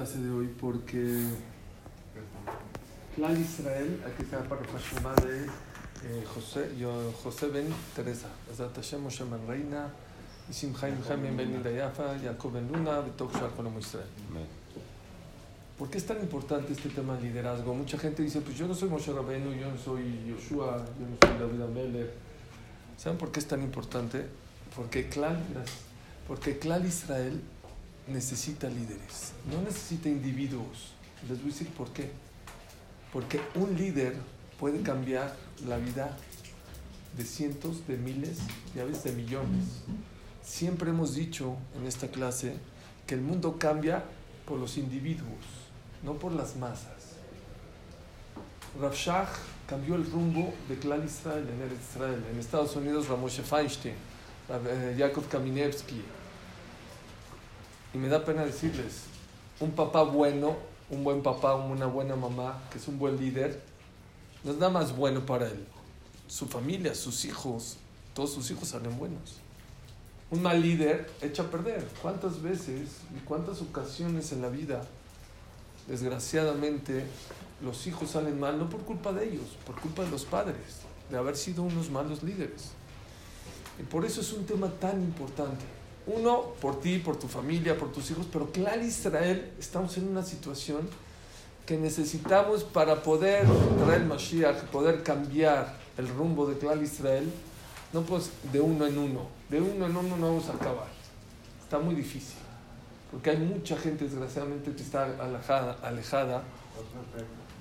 clase de hoy porque Plan Israel, aquí está para Fashuma de eh, José, yo, José Ben Teresa, Azat Hashem Moshe Ben Reina, Isim Chaim Chaim Ben Yafa, Jacob Ben Luna, Betok Shar Israel. ¿Por qué es tan importante este tema de liderazgo? Mucha gente dice, pues yo no soy Moshe Rabbeinu, yo no soy Yoshua, yo no soy David Amelech. ¿Saben por qué es tan importante? Porque Clan, porque Clan Israel necesita líderes, no necesita individuos. Les voy a decir por qué. Porque un líder puede cambiar la vida de cientos, de miles y a de millones. Siempre hemos dicho en esta clase que el mundo cambia por los individuos, no por las masas. Rav Shach cambió el rumbo de Klal Israel en Israel. En Estados Unidos, Ramoshe Feinstein, eh, Yakov Kaminevsky. Y me da pena decirles, un papá bueno, un buen papá, una buena mamá, que es un buen líder, no es nada más bueno para él. Su familia, sus hijos, todos sus hijos salen buenos. Un mal líder echa a perder. ¿Cuántas veces y cuántas ocasiones en la vida, desgraciadamente, los hijos salen mal no por culpa de ellos, por culpa de los padres, de haber sido unos malos líderes? Y por eso es un tema tan importante. Uno, por ti, por tu familia, por tus hijos, pero claro, Israel, estamos en una situación que necesitamos para poder traer Mashiach, poder cambiar el rumbo de Clar Israel, no pues de uno en uno, de uno en uno no vamos a acabar. Está muy difícil, porque hay mucha gente desgraciadamente que está alejada, alejada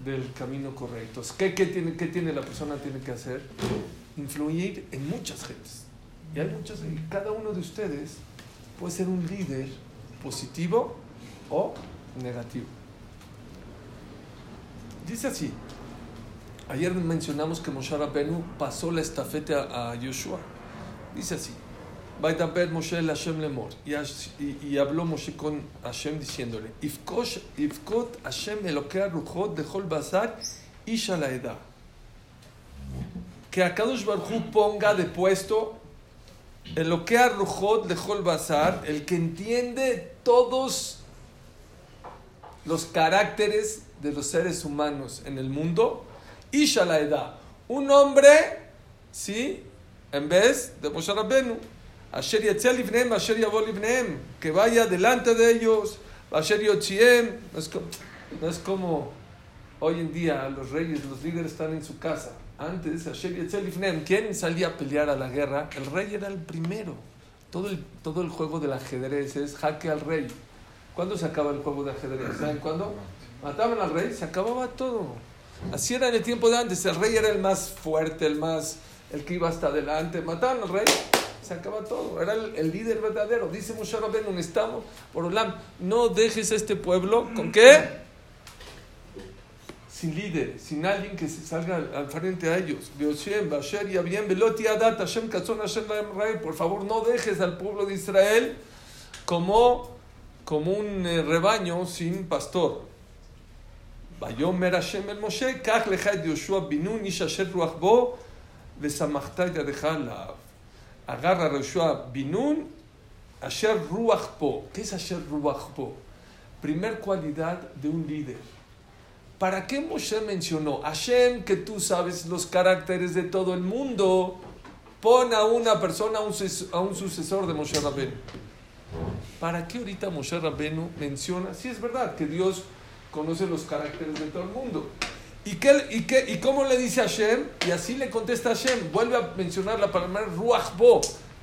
del camino correcto. ¿Qué, qué, tiene, ¿Qué tiene la persona tiene que hacer? Influir en muchas gentes. Y hay muchas, cada uno de ustedes puede ser un líder positivo o negativo. Dice así, ayer mencionamos que Moshe Rabbeinu pasó la estafeta a Yoshua. Dice así, Moshe Hashem. Y, habló Moshe con Hashem diciéndole, Ifkosh, Ifkot Hashem elokea ruchot de Hol Bazar Isha la edad. Que Akadosh Baruj ponga de puesto el que arrojó de Bazar, el que entiende todos los caracteres de los seres humanos en el mundo, Isha la edad, un hombre, ¿sí? En vez de Moshe Rabbenu, Asher Livneem, Asher Livneem, que vaya delante de ellos, Asher Yotziem, no es como hoy en día los reyes, los líderes están en su casa. Antes, ¿quién salía a pelear a la guerra? El rey era el primero. Todo el, todo el juego del ajedrez es jaque al rey. ¿Cuándo se acaba el juego de ajedrez? ¿Saben cuándo? Mataban al rey, se acababa todo. Así era en el tiempo de antes. El rey era el más fuerte, el más, el que iba hasta adelante. Mataban al rey, se acaba todo. Era el, el líder verdadero. Dice Moshe Rabbeinu, estamos, por Olam, no dejes a este pueblo, ¿con qué? sin líder, sin alguien que se salga al, al frente a ellos. Por favor, no dejes al pueblo de Israel como, como un eh, rebaño sin pastor. ויאמר השם אל משה, קח לך את יהושע בן נון, איש אשר רוח בו, ושמחת את ידך עליו. agarra a Yoshua Binun, Asher Ruach Po. ¿Qué es Asher Ruach Po? Primer cualidad de un líder. ¿Para qué Moshe mencionó? Hashem, que tú sabes los caracteres de todo el mundo, pon a una persona, a un, a sucesor de Moshe Rabbeinu. ¿Para qué ahorita Moshe Rabbeinu menciona? Sí, es verdad que Dios conoce los caracteres de todo el mundo. ¿Y, qué, y, qué, ¿Y cómo le dice Hashem? Y así le contesta Hashem. Vuelve a mencionar la palabra Ruach Bo,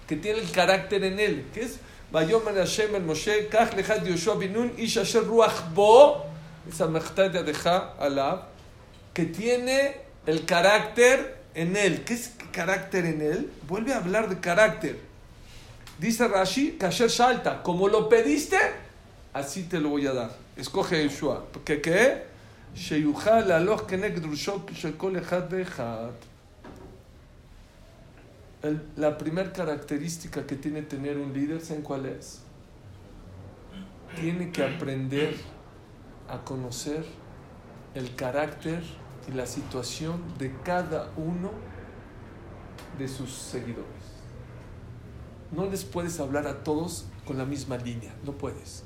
que tiene el carácter en él. ¿Qué es? Vayomer Hashem el Moshe, Kach lechad Yoshua binun, ish Ruach Bo, que tiene el carácter en él. ¿Qué es carácter en él? Vuelve a hablar de carácter. Dice Rashi, Kasher Shalta, como lo pediste, así te lo voy a dar. Escoge Yeshua. ¿Qué qué? Shekol echad ve'echad. La primera característica que tiene tener un líder, ¿saben cuál es? Tiene que aprender a conocer el carácter y la situación de cada uno de sus seguidores. No les puedes hablar a todos con la misma línea, no puedes.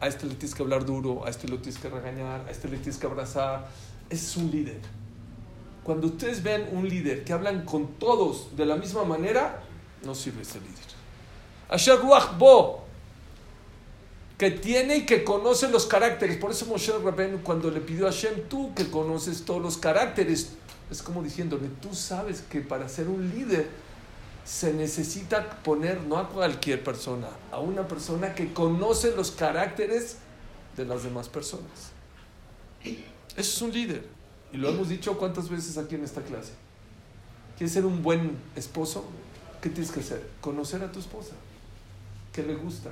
a este le tienes que hablar duro, a este lo tienes que regañar, a este le tienes que abrazar. Ese es un líder. Cuando ustedes ven un líder que hablan con todos de la misma manera, no sirve ese líder. Asher que tiene y que conoce los caracteres. Por eso Moshe Rabbeinu cuando le pidió a Hashem, tú que conoces todos los caracteres, es como diciéndole, tú sabes que para ser un líder se necesita poner no a cualquier persona, a una persona que conoce los caracteres de las demás personas. Eso es un líder. Y lo hemos dicho cuántas veces aquí en esta clase. ¿Quieres ser un buen esposo? ¿Qué tienes que hacer? Conocer a tu esposa. ¿Qué le gusta?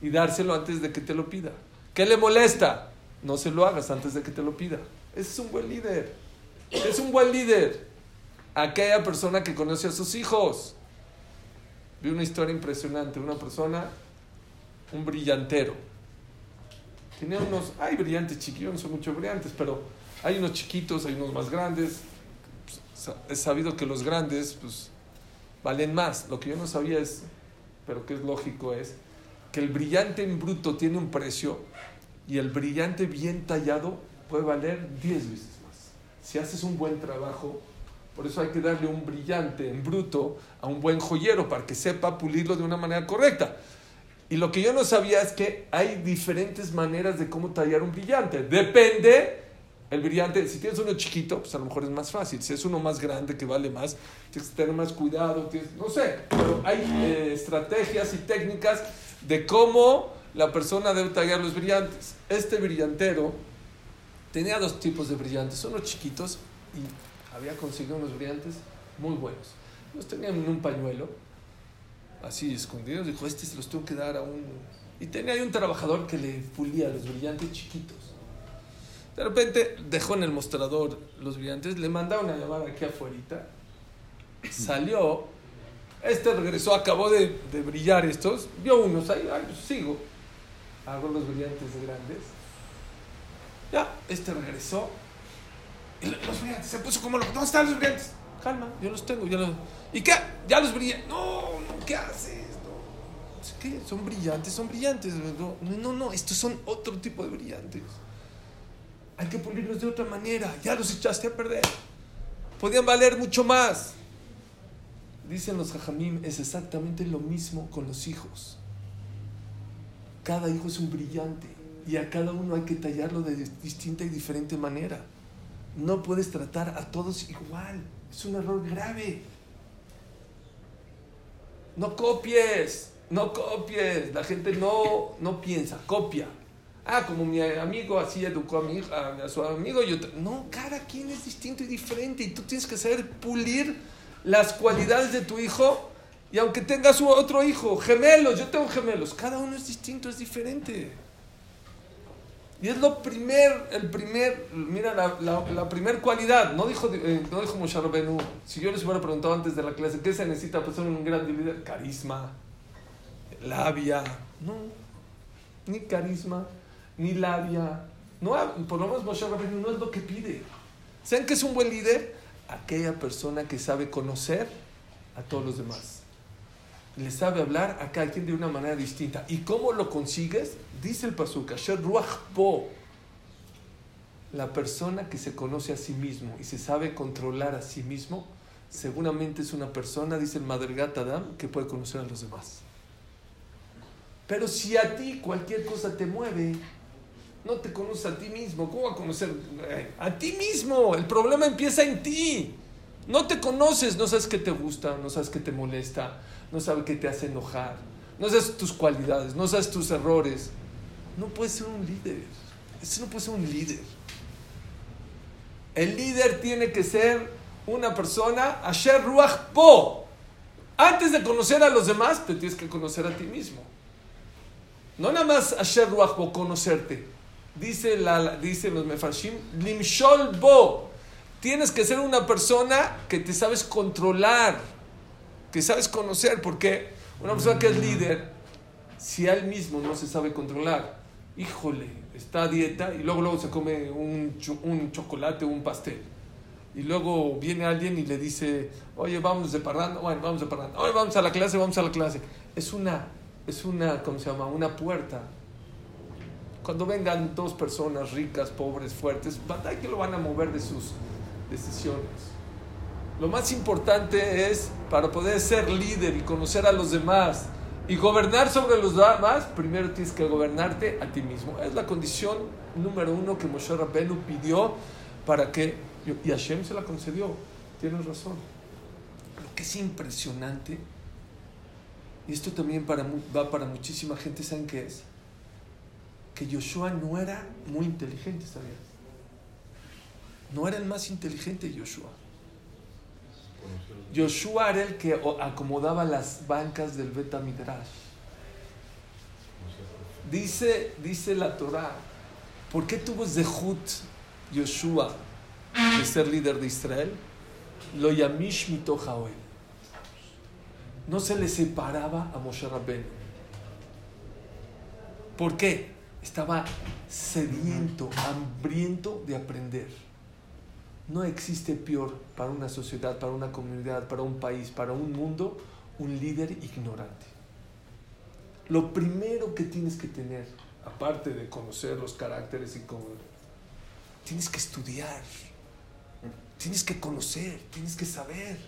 Y dárselo antes de que te lo pida. ¿Qué le molesta? No se lo hagas antes de que te lo pida. Ese es un buen líder. Es un buen líder. Aquella persona que conoce a sus hijos. Vi una historia impresionante. Una persona, un brillantero. Tenía unos, hay brillantes chiquillos, no son mucho brillantes, pero hay unos chiquitos, hay unos más grandes. Pues, es sabido que los grandes, pues, valen más. Lo que yo no sabía es, pero que es lógico, es que el brillante en bruto tiene un precio y el brillante bien tallado puede valer 10 veces más. Si haces un buen trabajo, por eso hay que darle un brillante en bruto a un buen joyero para que sepa pulirlo de una manera correcta. Y lo que yo no sabía es que hay diferentes maneras de cómo tallar un brillante. Depende el brillante. Si tienes uno chiquito, pues a lo mejor es más fácil. Si es uno más grande que vale más, tienes que tener más cuidado. no sé, pero hay eh, estrategias y técnicas de cómo la persona debe tallar los brillantes. Este brillantero tenía dos tipos de brillantes, unos chiquitos y había conseguido unos brillantes muy buenos. Los tenían en un pañuelo, así escondidos, dijo, este se los tengo que dar a un... Y tenía ahí un trabajador que le pulía los brillantes chiquitos. De repente dejó en el mostrador los brillantes, le mandaron a llamar aquí afuera, salió este regresó, acabó de, brillar estos, vio unos ahí, ay, pues sigo. Hago los brillantes grandes. Ya, este regresó. Los brillantes, se puso como loco. ¿Dónde están los brillantes? Calma, yo los tengo. Ya los... ¿Y qué? Ya los brillantes. No, no, ¿qué haces? No. ¿Qué? Son brillantes, son brillantes. No, no, no, estos son otro tipo de brillantes. Hay que pulirlos de otra manera. Ya los echaste a perder. Podían valer mucho más. Dicen los jajamim, es exactamente lo mismo con los hijos. Cada hijo es un brillante y a cada uno hay que tallarlo de distinta y diferente manera. No puedes tratar a todos igual. Es un error grave. No copies, no copies. La gente no, no piensa, copia. Ah, como mi amigo así educó a, mi, a, a su amigo. Yo no, cada quien es distinto y diferente y tú tienes que saber pulir las cualidades de tu hijo y aunque tengas otro hijo, gemelos, yo tengo gemelos, cada uno es distinto, es diferente. Y es lo primer, el primer, mira, la, la, primer cualidad, no dijo, eh, no dijo Moshe Rabenu, si yo les hubiera preguntado antes de la clase, ¿qué se necesita para ser un gran líder? Carisma, labia, no, ni carisma, ni labia, no, por lo menos Moshe Rabenu no es lo que pide. ¿Saben que es un buen líder? Aquella persona que sabe conocer a todos los demás. Le sabe hablar a cada quien de una manera distinta. ¿Y cómo lo consigues? Dice el Pasuk, La persona que se conoce a sí mismo y se sabe controlar a sí mismo, seguramente es una persona, dice el Madrigat Adam, que puede conocer a los demás. Pero si a ti cualquier cosa te mueve, no te conoces a ti mismo. ¿Cómo va a conocer eh, a ti mismo? El problema empieza en ti. No te conoces, no sabes qué te gusta, no sabes qué te molesta, no sabes qué te hace enojar, no sabes tus cualidades, no sabes tus errores. No puedes ser un líder. Eso no puede ser un líder. El líder tiene que ser una persona, Asher Ruach Po. Antes de conocer a los demás, te tienes que conocer a ti mismo. No nada más Asher Ruach Po, conocerte dice, la, dice los mefarshim, limshol bo. Tienes que ser una persona que te sabes controlar, que sabes conocer, porque una persona que es líder, si él mismo no se sabe controlar, híjole, está a dieta y luego, luego se come un, un chocolate o un pastel. Y luego viene alguien y le dice, oye, vamos de parranda, bueno, vamos de parranda, oye, vamos a la clase, vamos a la clase. Es una es una, ¿cómo se llama? Una puerta. Cuando vengan dos personas ricas, pobres, fuertes, batalla que lo van a mover de sus decisiones. Lo más importante es, para poder ser líder y conocer a los demás y gobernar sobre los demás, primero tienes que gobernarte a ti mismo. Es la condición número uno que Moshe Rabbenu pidió para que, y Hashem se la concedió, tienes razón. Lo que es impresionante, y esto también para, va para muchísima gente, ¿saben qué es? Que Joshua no era muy inteligente, ¿sabías? No era el más inteligente Joshua. Joshua era el que acomodaba las bancas del Beta Midrash. Dice, dice la Torah, ¿por qué tuvo Zehut Joshua de ser líder de Israel? Lo yamish mito No se le separaba a Moshe Rabbeinu. ¿Por qué? Estaba sediento, hambriento de aprender. No existe peor para una sociedad, para una comunidad, para un país, para un mundo, un líder ignorante. Lo primero que tienes que tener, aparte de conocer los caracteres y cómo, tienes que estudiar, tienes que conocer, tienes que saber.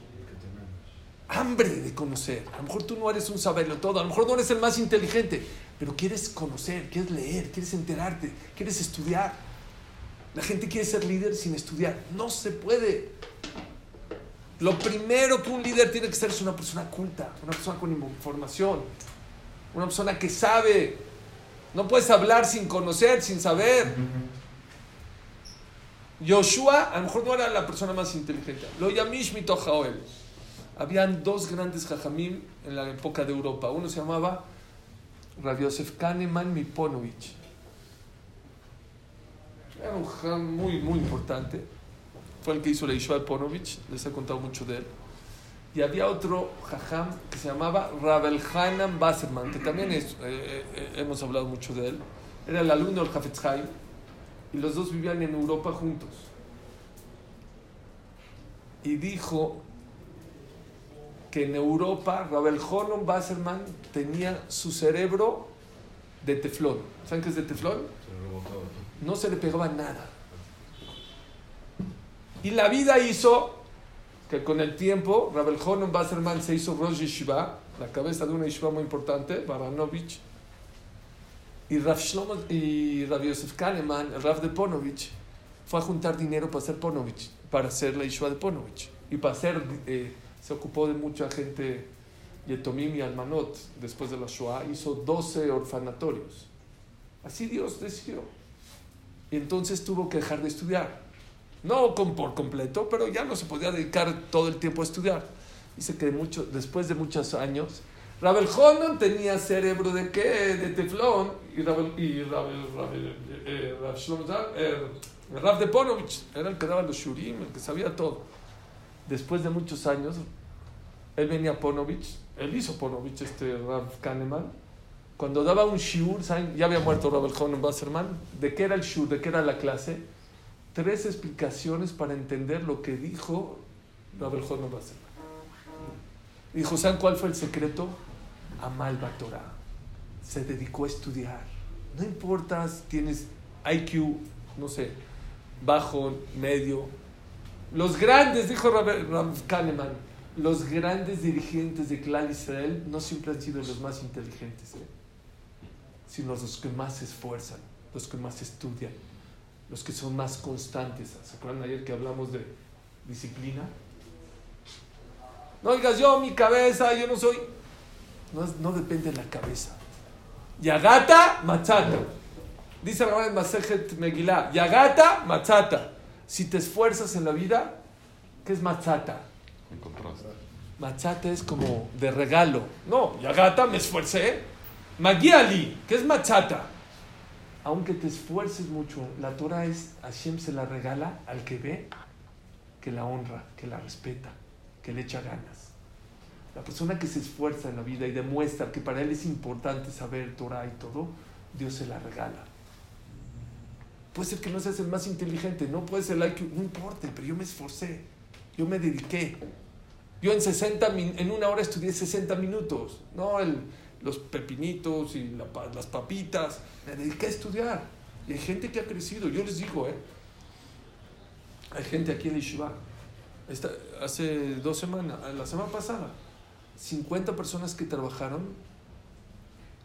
Hambre de conocer. A lo mejor tú no eres un saberlo todo, a lo mejor no eres el más inteligente, pero quieres conocer, quieres leer, quieres enterarte, quieres estudiar. La gente quiere ser líder sin estudiar. No se puede. Lo primero que un líder tiene que ser es una persona culta, una persona con información, una persona que sabe. No puedes hablar sin conocer, sin saber. Joshua a lo mejor no era la persona más inteligente. Lo Yamish Mitojaoel. Habían dos grandes jajamim en la época de Europa. Uno se llamaba Rav Yosef Kahneman Miponovich. Era un jajam muy, muy importante. Fue el que hizo la Yeshua Ponovich, les he contado mucho de él. Y había otro jajam que se llamaba Rabel Hanan Basserman, que también es, eh, eh, hemos hablado mucho de él. Era el alumno del Hafetz y los dos vivían en Europa juntos. Y dijo que en Europa Rabel Hanan Basserman tenía su cerebro de teflón. ¿Saben qué es de teflón? no se le pegaba nada. Y la vida hizo que con el tiempo Rabel Honon Basserman se hizo Rosh Yeshiva, la cabeza de una yeshiva muy importante, Baranovich, y Rav, Shlomo, y Rav Yosef Kahneman, el Rav de Ponovich, fue a juntar dinero para hacer Ponovich, para hacer la yeshiva de Ponovich. Y para hacer, eh, se ocupó de mucha gente, Yetomim y Almanot, después de la Shoah, hizo 12 orfanatorios. Así Dios decidió. Y entonces tuvo que dejar de estudiar. No por completo, pero ya no se podía dedicar todo el tiempo a estudiar. Dice que mucho, después de muchos años, Rabel Honon tenía cerebro de qué? De teflón. Y Rabel, y Rabel, Rabel eh, eh, de Ponovich era el que daba los shurim, el que sabía todo. Después de muchos años, él venía a Ponovich, él hizo Ponovich, este Rav Kahneman, cuando daba un shiur, ya había muerto Robert Honen Wasserman, ¿de qué era el shiur? ¿De qué era la clase? Tres explicaciones para entender lo que dijo Robert Honen Wasserman. Dijo, ¿saben cuál fue el secreto? Amal Torah. Se dedicó a estudiar. No importa si tienes IQ, no sé, bajo, medio. Los grandes, dijo Rav Kahneman, los grandes dirigentes de Clan Israel no siempre han sido los más inteligentes. ¿eh? sino los que más se esfuerzan, los que más estudian, los que son más constantes. ¿Se acuerdan ayer que hablamos de disciplina? No digas yo, mi cabeza, yo no soy. No, depende de la cabeza. Yagata, machata. Dice la en Masejet Megillah, Yagata, machata. Si te esfuerzas en la vida, ¿qué es machata? Machata es como de regalo. No, Yagata, me esforcé. Magiali, que es machata. Aunque te esfuerces mucho, la Torah es, Hashem se la regala al que ve, que la honra, que la respeta, que le echa ganas. La persona que se esfuerza en la vida y demuestra que para él es importante saber Torah y todo, Dios se la regala. Puede ser que no seas el más inteligente, no puede ser el no importa, pero yo me esforcé, yo me dediqué. Yo en 60, en una hora estudié 60 minutos, no los pepinitos y las papitas. Me dediqué a estudiar. Y hay gente que ha crecido. Yo les digo, ¿eh? Hay gente aquí en Yeshiva. hace dos semanas, la semana pasada, 50 personas que trabajaron,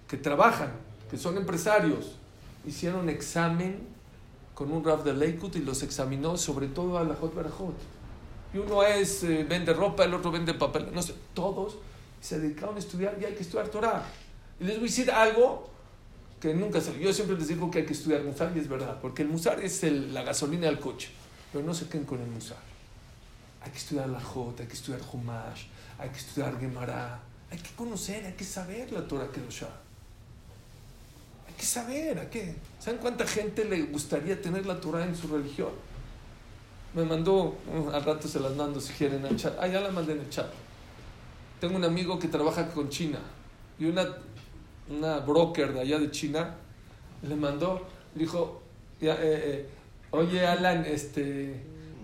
que trabajan, que son empresarios, hicieron examen con un Rav de Leikut y los examinó sobre todo a la Hot Barajot. Y uno es, eh, vende ropa, el otro vende papel, no sé, todos se dedicaron a estudiar y hay que estudiar Torah. Y les voy a decir algo que nunca se... Yo siempre les digo que hay que estudiar Musar y es verdad, porque el Musar es la gasolina del coche, pero no se queden con el Musar. Hay que estudiar la Jot, hay que estudiar Humash, hay que estudiar Gemara, hay que conocer, hay que saber la Torah Kedoshah. Hay que saber, ¿a qué? ¿Saben cuánta gente le gustaría tener la Torah en su religión? Me mandó, uh, al rato se las mando si quieren al chat. Ah, ya la mandé en el chat. Tengo un amigo que trabaja con China y una, una broker de allá de China le mandó, le dijo, eh, eh, oye Alan, este,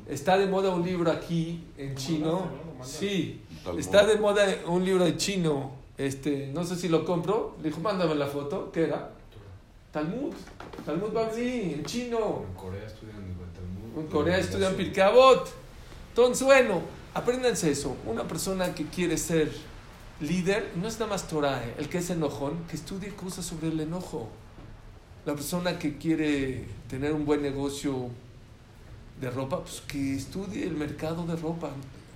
está de moda un libro aquí en chino. Sí, está de moda un libro de chino. Este, no sé si lo compro. Le dijo, mándame la foto. ¿Qué era? Talmud. Talmud Babli, en chino. En Corea estudian Talmud. En Corea estudian Pirkabot. Entonces, bueno, apréndanse eso. Una persona que quiere ser líder, no es nada más Torah, ¿eh? el que es enojón, que estudie cosas sobre el enojo. La persona que quiere tener un buen negocio de ropa, pues que estudie el mercado de ropa.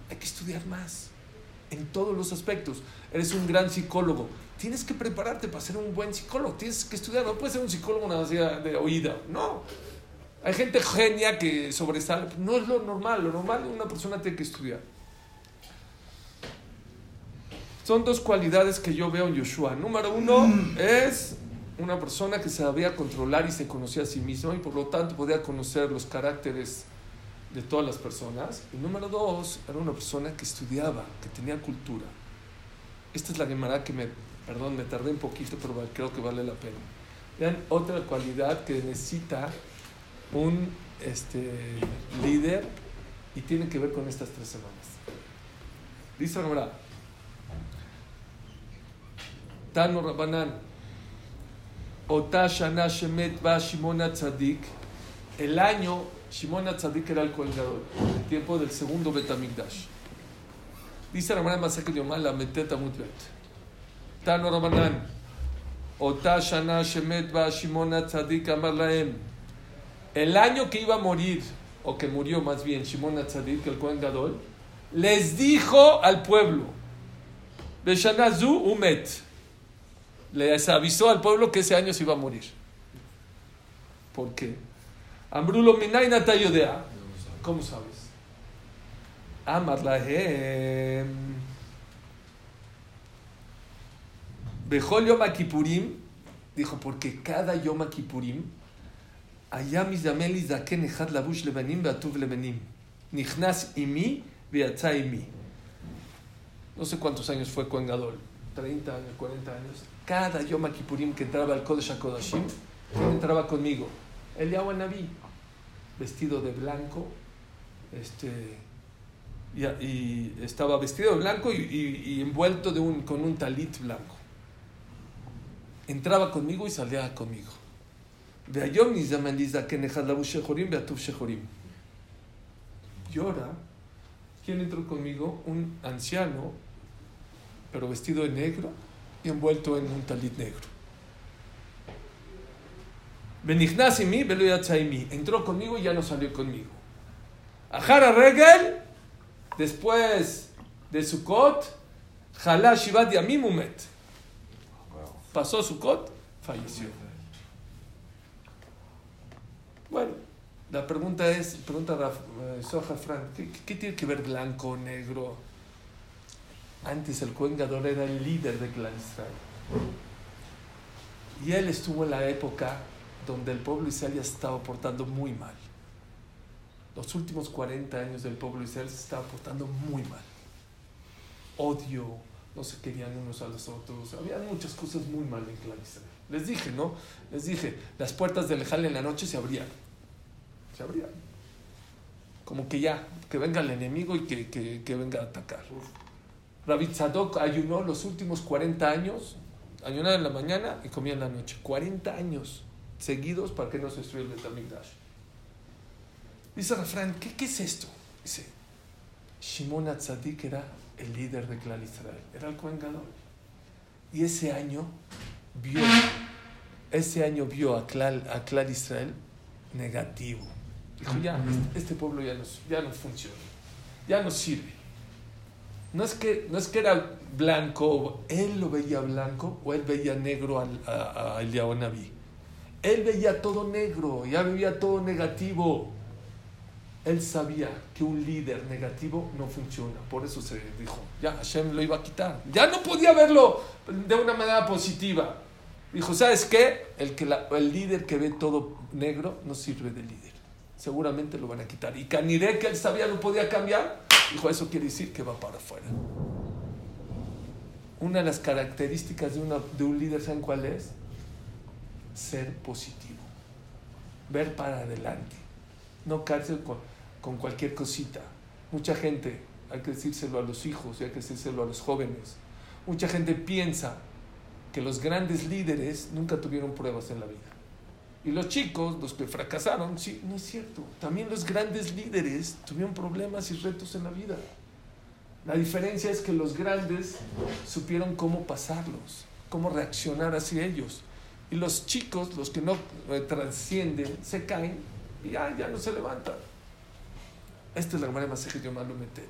Hay que estudiar más en todos los aspectos. Eres un gran psicólogo. Tienes que prepararte para ser un buen psicólogo. Tienes que estudiar. No puedes ser un psicólogo nada más de oída. No. Hay gente genia que sobresale. No es lo normal. Lo normal es una persona tiene que estudiar. Son dos cualidades que yo veo en Joshua. Número uno es una persona que sabía controlar y se conocía a sí mismo y por lo tanto podía conocer los caracteres de todas las personas. Y número dos, era una persona que estudiaba, que tenía cultura. Esta es la Gemara que me, perdón, me tardé un poquito, pero creo que vale la pena. Vean otra cualidad que necesita un este, líder y tiene que ver con estas tres semanas. Dice la Gemara, Tano Rabanan, Otashana Shemet Ba Shimona Tzadik, el año Shimon Atzadik era el colgador, el tiempo del segundo Betamigdash. Dice Ramana Masake Yomá la Meteta Mutbet. Tano Ramanan, Ota Shana Shemet Ba Shimon Atzadik Amar Laem. El año que iba a morir, o que murió más bien Shimon Atzadik, el Kohen Gadol, les dijo al pueblo, Beshanazu Umet. Les avisó al pueblo que ese año se iba a morir. ¿Por qué? Ambrulo minaina tayodea. ¿Cómo sabes? Amar lahem. Bejol Yom Kippurim. Dijo, porque cada Yom Kippurim. היה מזדמן לי זקן אחד לבוש לבנים ועטוב לבנים. נכנס עימי ויצא עימי. No sé cuántos años fue Cohen Gadol, 30 años, 40 años. Cada Yom Kippurim que entraba al Kodesh HaKodashim, entraba conmigo. Eliyahu Naví vestido de blanco, este, y, estaba vestido de blanco y, envuelto de un, con un talit blanco. Entraba conmigo y salía conmigo. Y ahora, ¿quién entró conmigo? Un anciano, pero vestido de negro y envuelto en un talit negro. Benignasimí, Entró conmigo y ya no salió conmigo. Ajara Regel, después de Sukkot, Jalá Shivat Yamim Umet. Pasó Sukkot, falleció. Bueno, la pregunta es, pregunta eh, Soja Frank, ¿qué, tiene que ver blanco, negro? Antes el Cohen era el líder de Clan Israel. Y él estuvo en la época donde el pueblo Israel ya se estaba portando muy mal. Los últimos 40 años del pueblo Israel se estaba portando muy mal. Odio, no se querían unos a los otros, había muchas cosas muy mal en Clan Israel. Les dije, ¿no? Les dije, las puertas del Ejal en la noche se abrían. Se abrían. Como que ya, que venga el enemigo y que, que, que venga a atacar. Rabbi Tzadok ayunó los últimos 40 años Ayunaban en la mañana y comían en la noche. 40 años seguidos para que no se destruyera el Betamigdash. Dice Rafran, ¿qué, ¿qué es esto? Dice, Shimon Atzadik era el líder de Clan Israel, era el Kohen Gadol. Y ese año vio, ese año vio a Clan, a Clan Israel negativo. Dijo, ya, este, pueblo ya no, ya no funciona, ya no sirve. No es, que, no es que era blanco, él lo veía blanco o él veía negro al, a, a. Él veía todo negro, ya veía todo negativo. Él sabía que un líder negativo no funciona. Por eso se dijo, ya Hashem lo iba a quitar. Ya no podía verlo de una manera positiva. Dijo, ¿sabes qué? El, que el líder que ve todo negro no sirve de líder. Seguramente lo van a quitar. Y Caniré, que él sabía no podía cambiar, dijo, eso quiere decir que va para afuera. Una de las características de, una- de un líder, ¿saben cuál es? Ser positivo. Ver para adelante. No cárcel con, con cualquier cosita. Mucha gente, hay que decírselo a los hijos y hay que decírselo a los jóvenes. Mucha gente piensa que los grandes líderes nunca tuvieron pruebas en la vida. Y los chicos, los que fracasaron, sí, no es cierto. También los grandes líderes tuvieron problemas y retos en la vida. La diferencia es que los grandes supieron cómo pasarlos, cómo reaccionar hacia ellos. Y los chicos, los que no eh, trascienden, se caen y ya, ya no se levantan. Esta es la Gemara Masejet Yom Metet.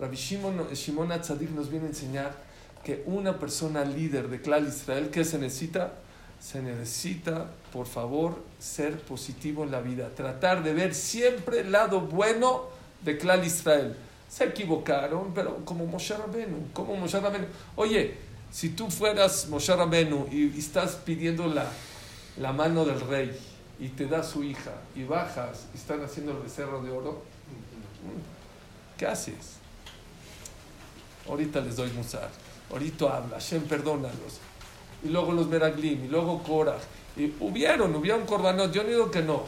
Rabbi Shimon, Shimon Atzadik nos viene a enseñar que una persona líder de Klal Israel, ¿qué se necesita? Se necesita, por favor, ser positivo en la vida. Tratar de ver siempre el lado bueno de Klal Israel. Se equivocaron, pero como Moshe Rabenu, como Moshe Rabenu. Oye, si tú fueras Moshe Rabenu y, estás pidiendo la, la mano del rey y te da su hija y bajas y están haciendo el becerro de oro, ¿qué haces? Ahorita les doy musar, ahorita habla, Hashem perdónalos. Y luego los Meraglim, y luego Korah. Y hubieron, hubieron korbanot, yo no digo que no.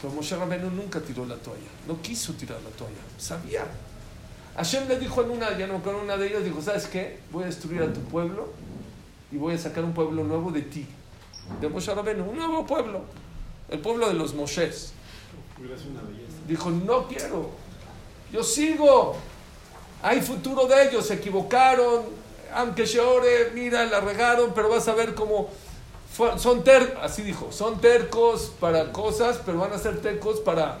Pero Moshe Rabenu nunca tiró la toalla, no quiso tirar la toalla, sabía. Hashem le dijo en una, ya no con una de ellas, dijo, ¿sabes qué? Voy a destruir a tu pueblo y voy a sacar un pueblo nuevo de ti, de Moshe Rabenu, un nuevo pueblo, el pueblo de los belleza. Dijo, no quiero, yo sigo, hay futuro de ellos, se equivocaron, aunque Sheore, mira, la regaron, pero vas a ver cómo fue- son tercos, así dijo, son tercos para cosas, pero van a ser tercos para,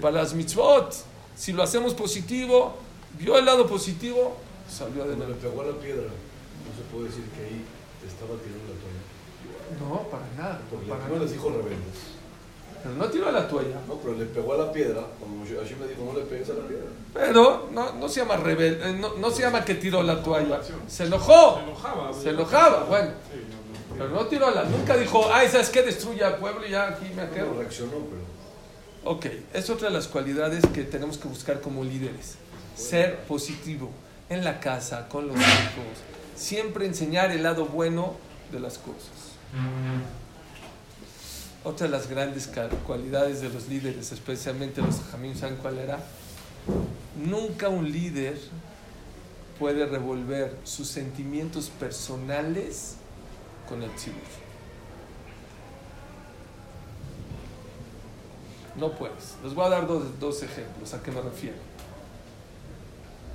para las mitzvot. Si lo hacemos positivo, vio el lado positivo, salió Cuando le adelante. pegó a la piedra, no se puede decir que ahí estaba tirando la toalla. No, para nada, Porque para no nada. les dijo rebeldes. Pero no tiró la toalla. No, pero le pegó a la piedra, como Hashem le dijo, no le pegues a la piedra. Pero no, no se llama rebelde, eh, no, no se llama que tiró la toalla. Se Se enojó, enojaba. se enojaba, bueno. Sí, no, no. Pero no tiró la, nunca dijo, ay, ¿sabes qué? Destruye al pueblo y ya aquí me No, quedo. reaccionó, pero Ok, es otra de las cualidades que tenemos que buscar como líderes. Ser positivo en la casa, con los hijos. Siempre enseñar el lado bueno de las cosas. Otra de las grandes cualidades de los líderes, especialmente los jamín, ¿saben cuál era? Nunca un líder puede revolver sus sentimientos personales con el tzibur. No puedes. Les voy a dar dos, dos ejemplos. ¿A qué me refiero?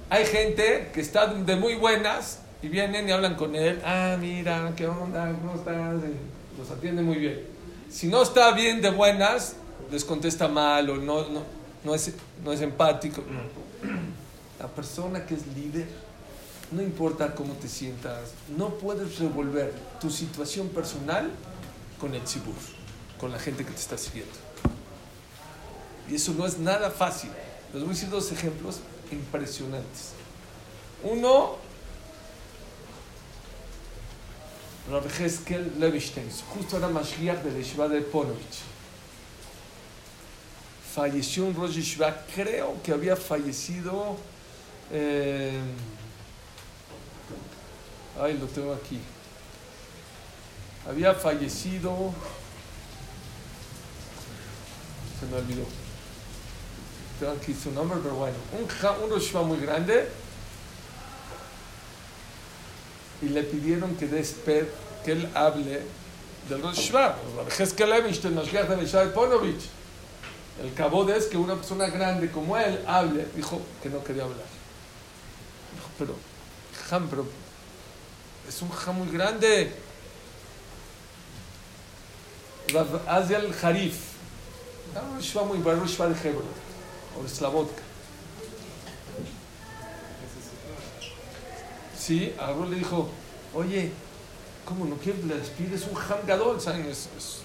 Hay gente que está de muy buenas y vienen y hablan con él. Ah, mira, ¿qué onda? ¿Cómo estás? Los atiende muy bien. Si no está bien de buenas, les contesta mal o no, no, no, es, no es empático. La persona que es líder, no importa cómo te sientas, no puedes revolver tu situación personal con el tzibur, con la gente que te está siguiendo. Y eso no es nada fácil. Les voy a decir dos ejemplos impresionantes. Uno, Rav Heskel Levinstein, justo era Mashiach de Yeshiva de Ponovich. Falleció un Rosh Yeshiva, creo que había fallecido. eh, ay, lo tengo aquí. Había fallecido. Se me olvidó tengo aquí su nombre, pero bueno, un, un Rosh Hashanah muy grande. Y le pidieron que despe que él hable del Rosh Ponovich. El cabo es que una persona grande como él hable. Dijo que no quería hablar. Dijo, pero, Ham, es un Ham muy grande. Rav Harif. Un Rosh Hashanah muy Rosh Hashanah de Hebron. O Slavotka. Sí, agarró le dijo, oye, ¿cómo no quieres le despides un Ham Gadol? ¿Saben? Es, es,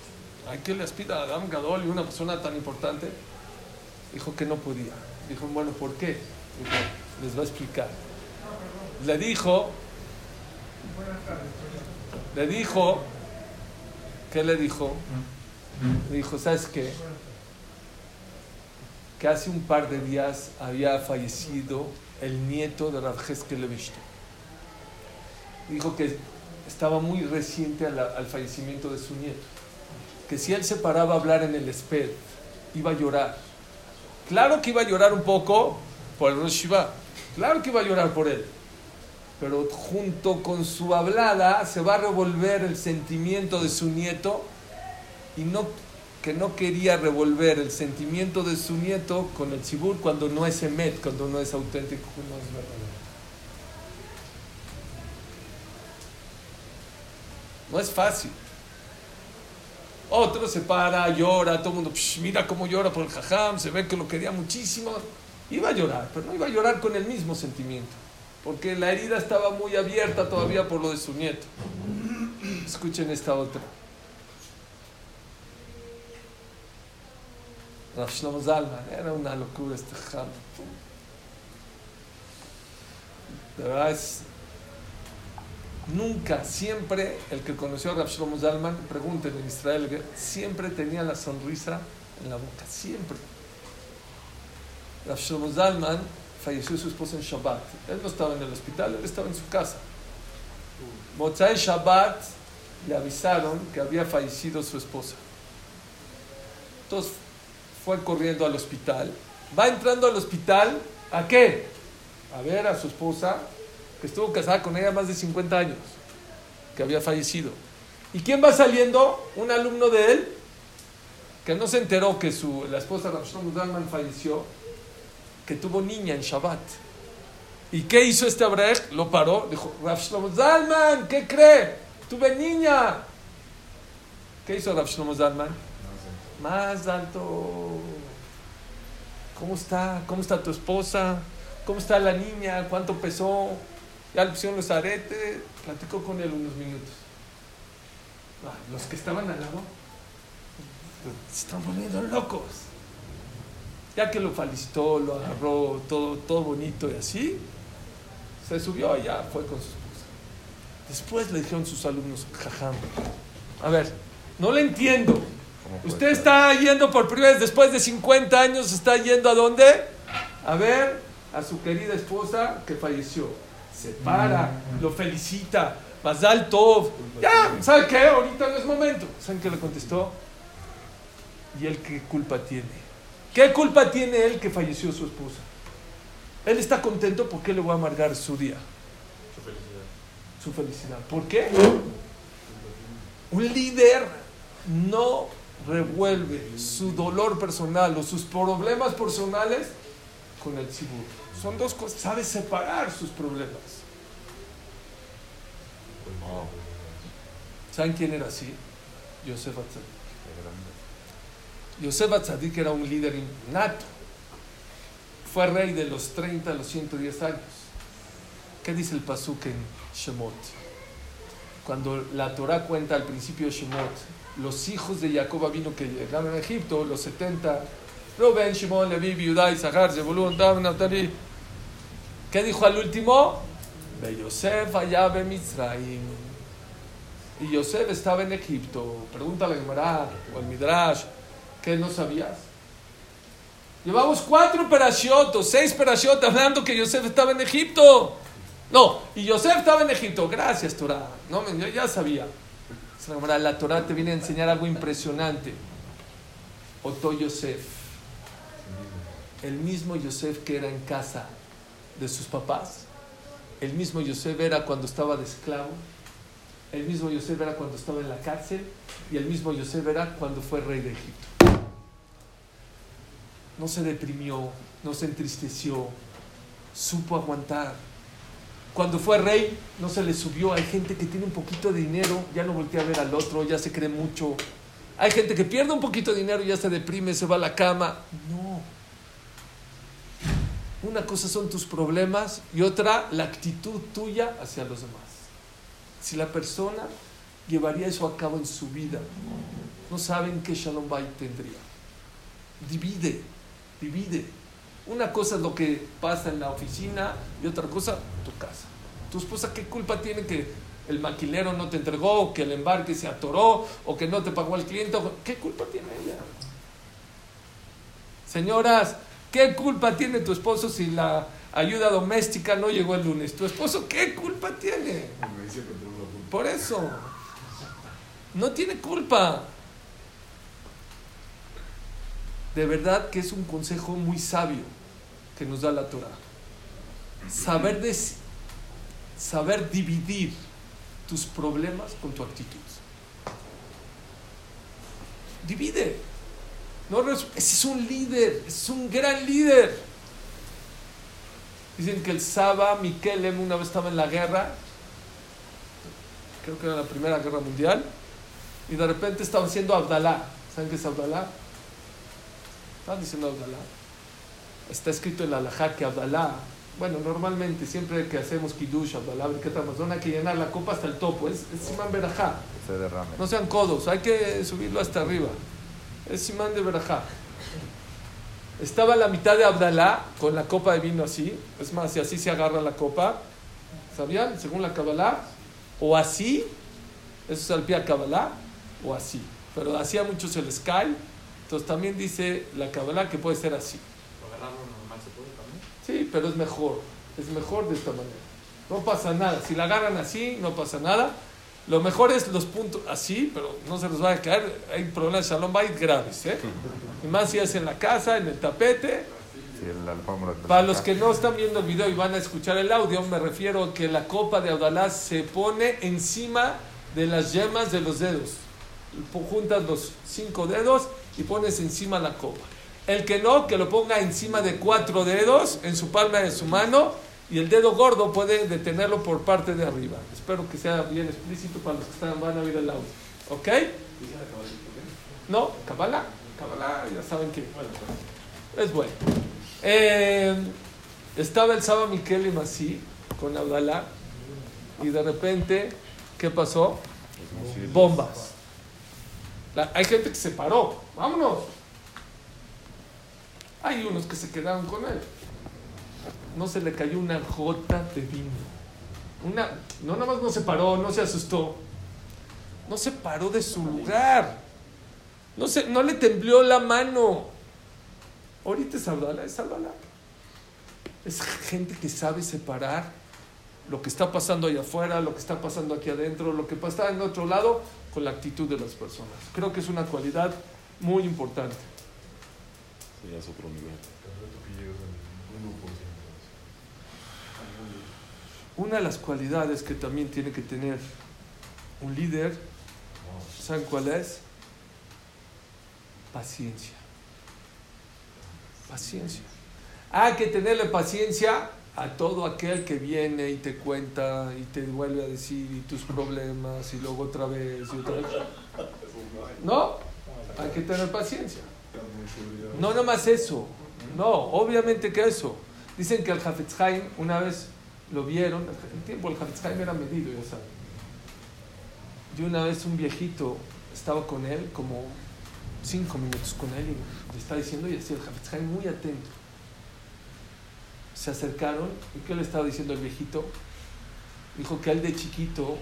hay que despida a Ham Gadol y una persona tan importante. Dijo que no podía. Dijo, bueno, ¿por qué? Dijo, les va a explicar. Le dijo, le dijo, ¿qué le dijo? Le dijo, ¿sabes qué? Que hace un par de días había fallecido el nieto de Heskel Levishto dijo que estaba muy reciente al, al, fallecimiento de su nieto. Que si él se paraba a hablar en el SPED, iba a llorar. Claro que iba a llorar un poco por el Rosh Shiva. Claro que iba a llorar por él. Pero junto con su hablada se va a revolver el sentimiento de su nieto y no que no quería revolver el sentimiento de su nieto con el Sibur cuando no es emet, cuando no es auténtico, no es verdadero. No es fácil. Otro se para, llora, todo el mundo, mira cómo llora por el jajam, se ve que lo quería muchísimo. Iba a llorar, pero no iba a llorar con el mismo sentimiento, porque la herida estaba muy abierta todavía por lo de su nieto. Escuchen esta otra. Era una locura este jajam. De verdad es Nunca, siempre, el que conoció a Rav Shlomo Zalman, pregunten en Israel, siempre tenía la sonrisa en la boca, siempre. Rav Shlomo Zalman falleció su esposa en Shabbat. Él no estaba en el hospital, él estaba en su casa. Motzai Shabbat le avisaron que había fallecido su esposa. Entonces fue corriendo al hospital. Va entrando al hospital, ¿a qué? A ver a su esposa que estuvo casada con ella más de 50 años, que había fallecido. ¿Y quién va saliendo? Un alumno de él, que no se enteró que su, la esposa de falleció, que tuvo niña en Shabbat. ¿Y qué hizo este Abrej? Lo paró, dijo, Rav Shlomo ¿qué cree? Tuve niña. ¿Qué hizo Rav? Más alto. ¿Cómo está? ¿Cómo está tu esposa? ¿Cómo está la niña? ¿Cuánto pesó? Ya le pusieron los aretes, platicó con él unos minutos. Ah, los que estaban al lado se están volviendo locos. Ya que lo felicitó, lo agarró, todo, todo bonito y así, se subió y ya fue con su esposa. Después le dijeron sus alumnos, jajam, a ver, no le entiendo. Usted está yendo por primera vez, después de 50 años, está yendo a dónde? A ver a su querida esposa que falleció se para, lo felicita, Mazal Tov. Ya, ¿sabe qué? Ahorita no es momento. ¿Saben qué le contestó? ¿Y él qué culpa tiene? ¿Qué culpa tiene él que falleció su esposa? Él está contento porque le voy a amargar su día. Su felicidad. Su felicidad. ¿Por qué? Un líder no revuelve su dolor personal o sus problemas personales con el cibur. Son dos cosas. Sabe separar sus problemas. ¿Saben quién era así? Yosef Atzadik. Yosef Atzadik era un líder innato. Fue rey de los 30 a los 110 años. ¿Qué dice el Pasuk en Shemot? Cuando la Torah cuenta al principio de Shemot, los hijos de Jacob vino que llegaron a Egipto, los 70, Rubén, Shimon, Levi, Yudá, Isahar, Zebulun, Dan, Naftali. ¿Qué dijo al último? De Yosef allá de Mitzrayim. Y Yosef estaba en Egipto. Pregúntale a Gemara o al Midrash. ¿Qué no sabías? Llevamos cuatro perashiotos, seis perashiotos hablando que Yosef estaba en Egipto. No, y Yosef estaba en Egipto. Gracias, Torah. No, yo ya sabía. La Torah te viene a enseñar algo impresionante. Oto Yosef. El mismo Yosef que era en casa de sus papás el mismo Yosef era cuando estaba de esclavo, el mismo Yosef era cuando estaba en la cárcel y el mismo Yosef era cuando fue rey de Egipto. No se deprimió, no se entristeció, supo aguantar. Cuando fue rey, no se le subió. Hay gente que tiene un poquito de dinero, ya no voltea a ver al otro, ya se cree mucho. Hay gente que pierde un poquito de dinero ya se deprime, se va a la cama. No. Una cosa son tus problemas y otra la actitud tuya hacia los demás. Si la persona llevaría eso a cabo en su vida, no saben qué Shalom Bay tendría. Divide, divide. Una cosa es lo que pasa en la oficina y otra cosa tu casa. Tu esposa, ¿qué culpa tiene que el maquilero no te entregó, que el embarque se atoró, o que no te pagó el cliente? ¿Qué culpa tiene ella? Señoras, ¿qué culpa tiene tu esposo si la ayuda doméstica no llegó el lunes? ¿Tu esposo qué culpa tiene? Por eso. No tiene culpa. De verdad que es un consejo muy sabio que nos da la Torah. Saber, saber dividir tus problemas con tu actitud. Divide. No, ese es un líder, es un gran líder. Dicen que el Saba Mikelem una vez estaba en la guerra, creo que era la Primera Guerra Mundial, y de repente estaba haciendo Abdalá. ¿Saben qué es Abdalá? Estaban diciendo Abdalá. Está escrito en la Alajá que Abdalá, bueno, normalmente siempre que hacemos Kiddush, Abdalá, Amazon, hay que llenar la copa hasta el topo. Es, es Simán Berajá. No sean codos, hay que subirlo hasta arriba. Es Simán de Berajá. Estaba a la mitad de Abdalá con la copa de vino así. Es más, si así se agarra la copa, ¿sabían? Según la Kabbalah, o así, eso es al pie Kabbalah, o así. Pero hacía mucho el sky entonces también dice la Kabbalah que puede ser así. normal se puede también? Sí, pero es mejor. Es mejor de esta manera. No pasa nada. Si la agarran así, no pasa nada. Lo mejor es los puntos así, pero no se los va a caer. Hay problemas de Shalom Bait graves. ¿eh? Y más si es en la casa, en el tapete. Para los que no están viendo el video y van a escuchar el audio, me refiero a que la copa de Audalá se pone encima de las yemas de los dedos. Juntas los cinco dedos y pones encima la copa. El que no, que lo ponga encima de cuatro dedos en su palma de su mano y el dedo gordo puede detenerlo por parte de arriba. Espero que sea bien explícito para los que están, van a ver el audio. ¿Ok? No, Kabbalah. Kabbalah, ya saben que es bueno. Eh, estaba el Saba Miquel y así con Abdalá y de repente, ¿qué pasó? Bombas hay gente que se paró, vámonos. Hay unos que se quedaron con él. No se le cayó una gota de vino. Una, no nada más no se paró, no se asustó. No se paró de su lugar. No, se, no le tembló la mano. Ahorita es Abdala, es. Es gente que sabe separar lo que está pasando allá afuera, lo que está pasando aquí adentro, lo que pasa en otro lado, con la actitud de las personas. Creo que es una cualidad muy importante. Es otro nivel. Una de las cualidades que también tiene que tener un líder, ¿saben cuál es? Paciencia. Paciencia. Hay que tenerle paciencia a todo aquel que viene y te cuenta y te vuelve a decir y tus problemas y luego otra vez y otra vez. No, hay que tener paciencia. No nada más eso. No, obviamente que eso. Dicen que el Hafetz una vez lo vieron, en tiempo el Hafetz era medido, ya saben. Y una vez un viejito estaba con él como cinco minutos con él y le estaba diciendo y así el Hafetz muy atento se acercaron y ¿qué le estaba diciendo el viejito? Dijo que él de chiquito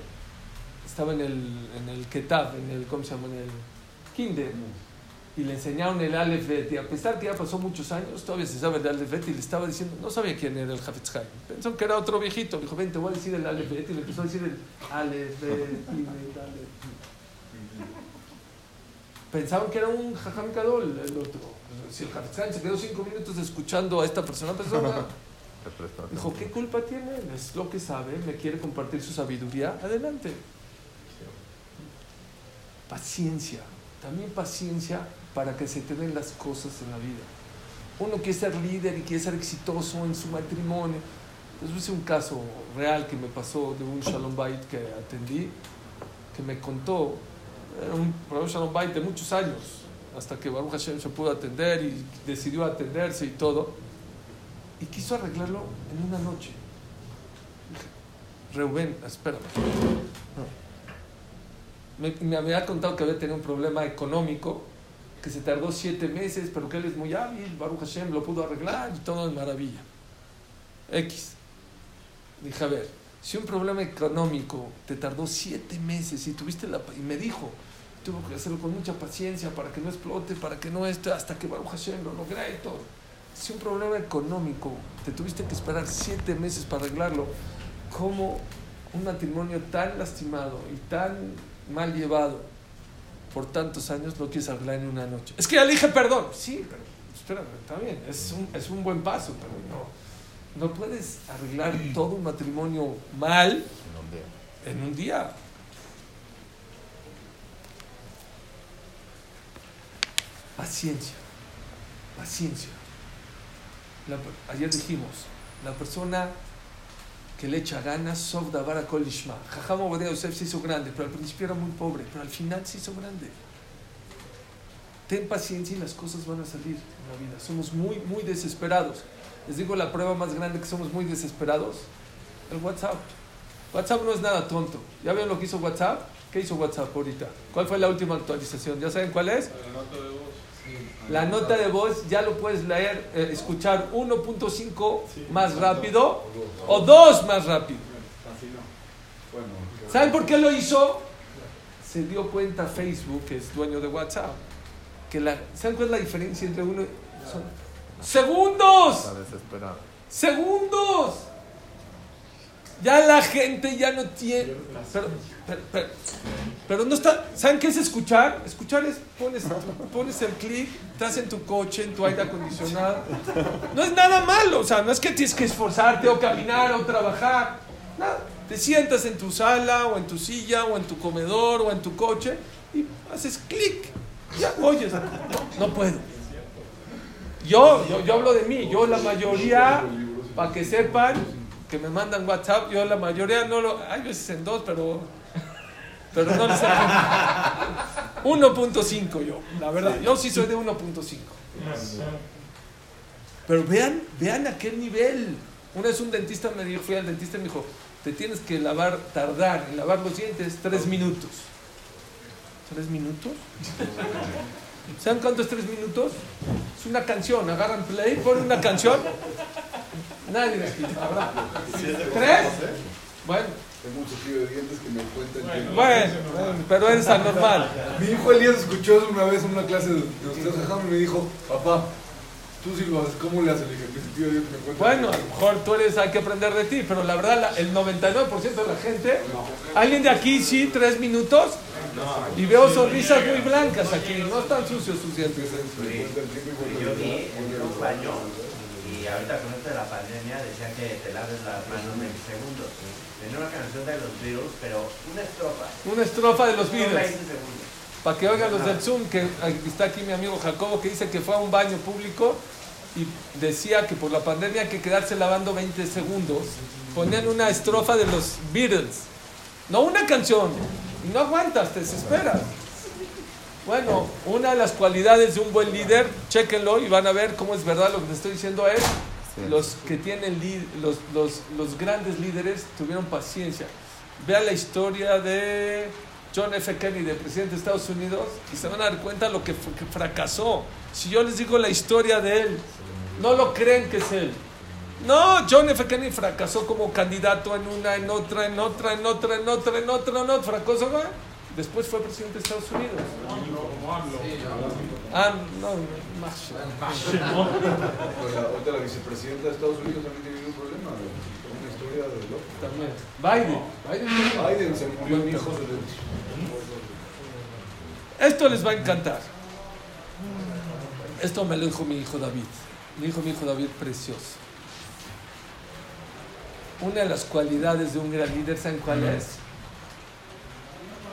estaba en el, en el Ketab, en el, ¿cómo se llama? En el Kinder, y le enseñaron el Aleph y a pesar que ya pasó muchos años, todavía se sabe el Aleph y le estaba diciendo, no sabía quién era el Hafetz Haim, pensó que era otro viejito, dijo, ven, te voy a decir el Aleph y le empezó a decir el Aleph Pensaban que era un Jajam Kadol el otro. Si el Hafetz se quedó cinco minutos escuchando a esta persona, pensó, Dijo, ¿qué culpa tiene? Es lo que sabe, me quiere compartir su sabiduría, adelante. Paciencia, también paciencia para que se te den las cosas en la vida. Uno quiere ser líder y quiere ser exitoso en su matrimonio. Entonces, es un caso real que me pasó de un Shalom Bait que atendí, que me contó, era un Shalom Bait de muchos años, hasta que Baruch Hashem se pudo atender y decidió atenderse y todo y quiso arreglarlo en una noche. Reuben, espérame. Me, me, había contado que había tenido un problema económico que se tardó siete meses, pero que él es muy hábil, Baruch Hashem lo pudo arreglar y todo es maravilla. X. Dije, a ver, si un problema económico te tardó siete meses y tuviste la... Y me dijo, tuvo que hacerlo con mucha paciencia para que no explote, para que no esté, hasta que Baruch Hashem lo logré y todo si un problema económico te tuviste que esperar siete meses para arreglarlo, ¿cómo un matrimonio tan lastimado y tan mal llevado por tantos años lo quieres arreglar en una noche? Es que ya le dije perdón. Sí, pero espérame, está bien, es un, es un buen paso, pero no, no puedes arreglar todo un matrimonio mal en un día. Paciencia, paciencia ayer dijimos, la persona que le echa ganas, Sof Davara Kol Ishma. Jajam Obadiah Yosef se hizo grande, pero al principio era muy pobre, pero al final se hizo grande. Ten paciencia y las cosas van a salir en la vida. Somos muy, muy desesperados. Les digo la prueba más grande que somos muy desesperados, el WhatsApp. WhatsApp no es nada tonto. ¿Ya ven lo que hizo WhatsApp? ¿Qué hizo WhatsApp ahorita? ¿Cuál fue la última actualización? ¿Ya saben cuál es? La nota de voz ya lo puedes leer, eh, escuchar 1.5 más rápido o 2 más rápido. ¿Saben por qué lo hizo? Se dio cuenta Facebook, que es dueño de WhatsApp, que la, ¿saben cuál es la diferencia entre uno? Son segundos. Segundos. Ya la gente ya no tiene. Pero, no está. ¿Saben qué es escuchar? Escuchar es pones, pones el clic, estás en tu coche, en tu aire acondicionado. No es nada malo. O sea, no es que tienes que esforzarte o caminar o trabajar. Nada. Te sientas en tu sala o en tu silla o en tu comedor o en tu coche y haces clic. Ya oyes. No, puedo. Yo, yo, yo hablo de mí. Yo, la mayoría, para que sepan que me mandan WhatsApp, yo la mayoría no lo, hay veces en dos, pero, pero no lo sé. 1.5 yo, la verdad, yo sí soy de 1.5. Pero vean, vean a qué nivel. Una vez un dentista me dijo, fui al dentista y me dijo, te tienes que lavar, tardar en lavar los dientes tres minutos. ¿Tres minutos? ¿Saben cuánto es tres minutos? Es una canción, agarran play, ponen una canción Nadie de aquí. ¿Habrá? ¿Tres? Bueno. Tengo un cepillo de dientes que me cuentan bueno, Bueno, pero es anormal. Mi hijo Elías escuchó una vez en una clase de ustedes y me dijo, papá, tú sí lo haces, ¿cómo le haces? Le dije, mi cepillo de dientes me cuenta. Bueno, a lo mejor tú eres, hay que aprender de ti, pero la verdad, el 99% de la gente, alguien de aquí sí, tres minutos, y veo sonrisas muy blancas aquí, no están sucios sus dientes. Y ahorita con esto de la pandemia decían que te laves las manos 20 segundos. Tenía una canción de los Beatles, pero una estrofa. Una estrofa de los Beatles. Para que oigan los del Zoom, que está aquí mi amigo Jacobo, que dice que fue a un baño público y decía que por la pandemia hay que quedarse lavando 20 segundos. Ponían una estrofa de los Beatles. No una canción. Y no aguantas, te desesperas. Bueno, una de las cualidades de un buen líder, chéquenlo y van a ver cómo es verdad lo que les estoy diciendo es, los que tienen, los, los, los grandes líderes tuvieron paciencia. Vean la historia de John F. Kennedy, presidente de Estados Unidos, y se van a dar cuenta lo que, que fracasó. Si yo les digo la historia de él, no lo creen que es él. No, John F. Kennedy fracasó como candidato en una, en otra, en otra, en otra, en otra, en otra, en otra, fracasó. Después fue presidente de Estados Unidos. Ah, no, más. Ahorita la vicepresidenta de Estados Unidos también tiene un problema. Una historia de loco. También. Biden. Biden, Biden se murió en hijos de. Esto les va a encantar. Esto me lo dijo mi hijo David. Me dijo mi hijo David precioso. una de las cualidades de un gran líder, ¿saben cuál es?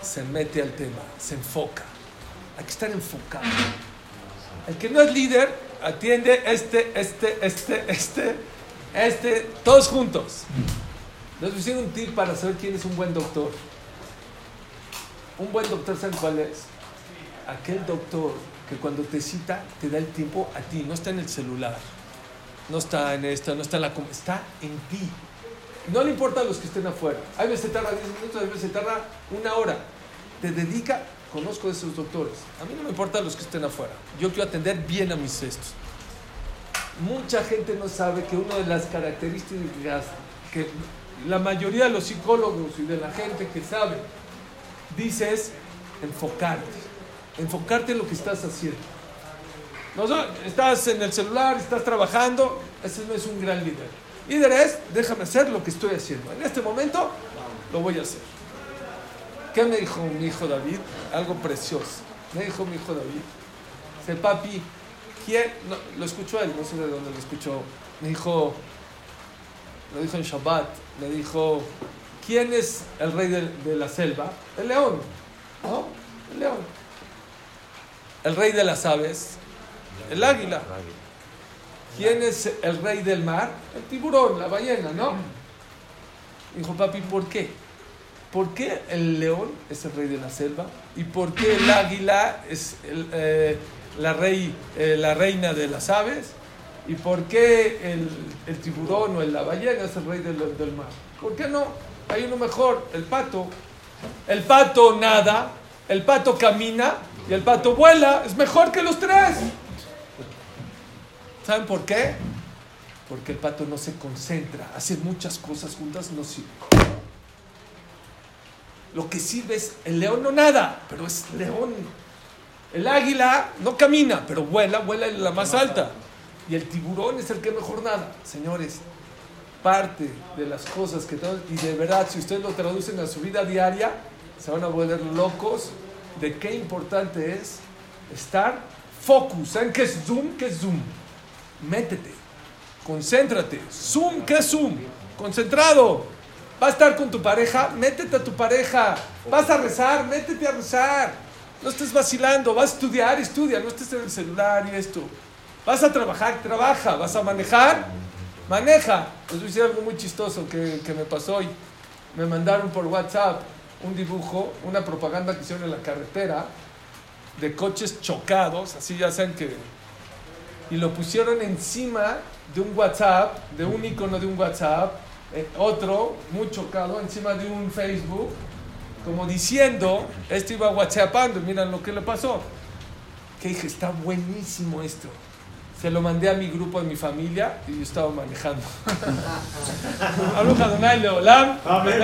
Se mete al tema, se enfoca. Hay que estar enfocado. El que no es líder atiende este, este, este, este, este, todos juntos. Les voy a un tip para saber quién es un buen doctor. Un buen doctor, ¿saben cuál es? Aquel doctor que cuando te cita te da el tiempo a ti, no está en el celular, no está en esto, no está en la... está en ti. No le importa a los que estén afuera. Hay veces se tarda 10 minutos, hay veces se tarda una hora. Te dedica, conozco a esos doctores. A mí no me importa a los que estén afuera. Yo quiero atender bien a mis cestos. Mucha gente no sabe que una de las características que la mayoría de los psicólogos y de la gente que sabe dice es enfocarte. Enfocarte en lo que estás haciendo. No, estás en el celular, estás trabajando, ese no es un gran líder. Líder es, déjame hacer lo que estoy haciendo. En este momento lo voy a hacer. ¿Qué me dijo mi hijo David? Algo precioso. Me dijo mi hijo David, dice, papi, ¿quién? lo escuchó él, no sé de dónde lo escuchó. Me dijo, lo dijo en Shabbat, me dijo, ¿quién es el rey de, de la selva? El león, ¿no? El león. El rey de las aves, el águila. ¿Quién es el rey del mar? El tiburón, la ballena, ¿no? Dijo, papi, ¿por qué? ¿Por qué el león es el rey de la selva? ¿Y por qué el águila es eh, la, rey, eh, la reina de las aves? ¿Y por qué el, tiburón o la ballena es el rey del, del mar? ¿Por qué no? Hay uno mejor, el pato. El pato nada, el pato camina y el pato vuela. Es mejor que los tres. ¿Saben por qué? Porque el pato no se concentra, hace muchas cosas juntas, no sirve. Lo que sirve es el león no nada, pero es león. El águila no camina, pero vuela, vuela en la más alta. Y el tiburón es el que mejor nada. Señores, parte de las cosas que y de verdad, si ustedes lo traducen a su vida diaria, se van a volver locos de qué importante es estar focus. ¿Saben qué es zoom? ¿Qué es zoom? Métete, concéntrate. Zoom, ¿qué Zoom? Concentrado. Vas a estar con tu pareja, métete a tu pareja. Vas a rezar, métete a rezar. No estés vacilando, vas a estudiar, estudia, no estés en el celular y esto. Vas a trabajar, trabaja. Vas a manejar, maneja. Les voy a decir algo muy chistoso que, que me pasó hoy. Me mandaron por WhatsApp un dibujo, una propaganda que hicieron en la carretera de coches chocados, así ya saben que y lo pusieron encima de un WhatsApp, de un icono de un WhatsApp, eh, otro muy chocado encima de un Facebook, como diciendo, esto iba WhatsAppando, miren lo que le pasó. Que dije, está buenísimo esto se lo mandé a mi grupo, a mi familia, y yo estaba manejando. Amén.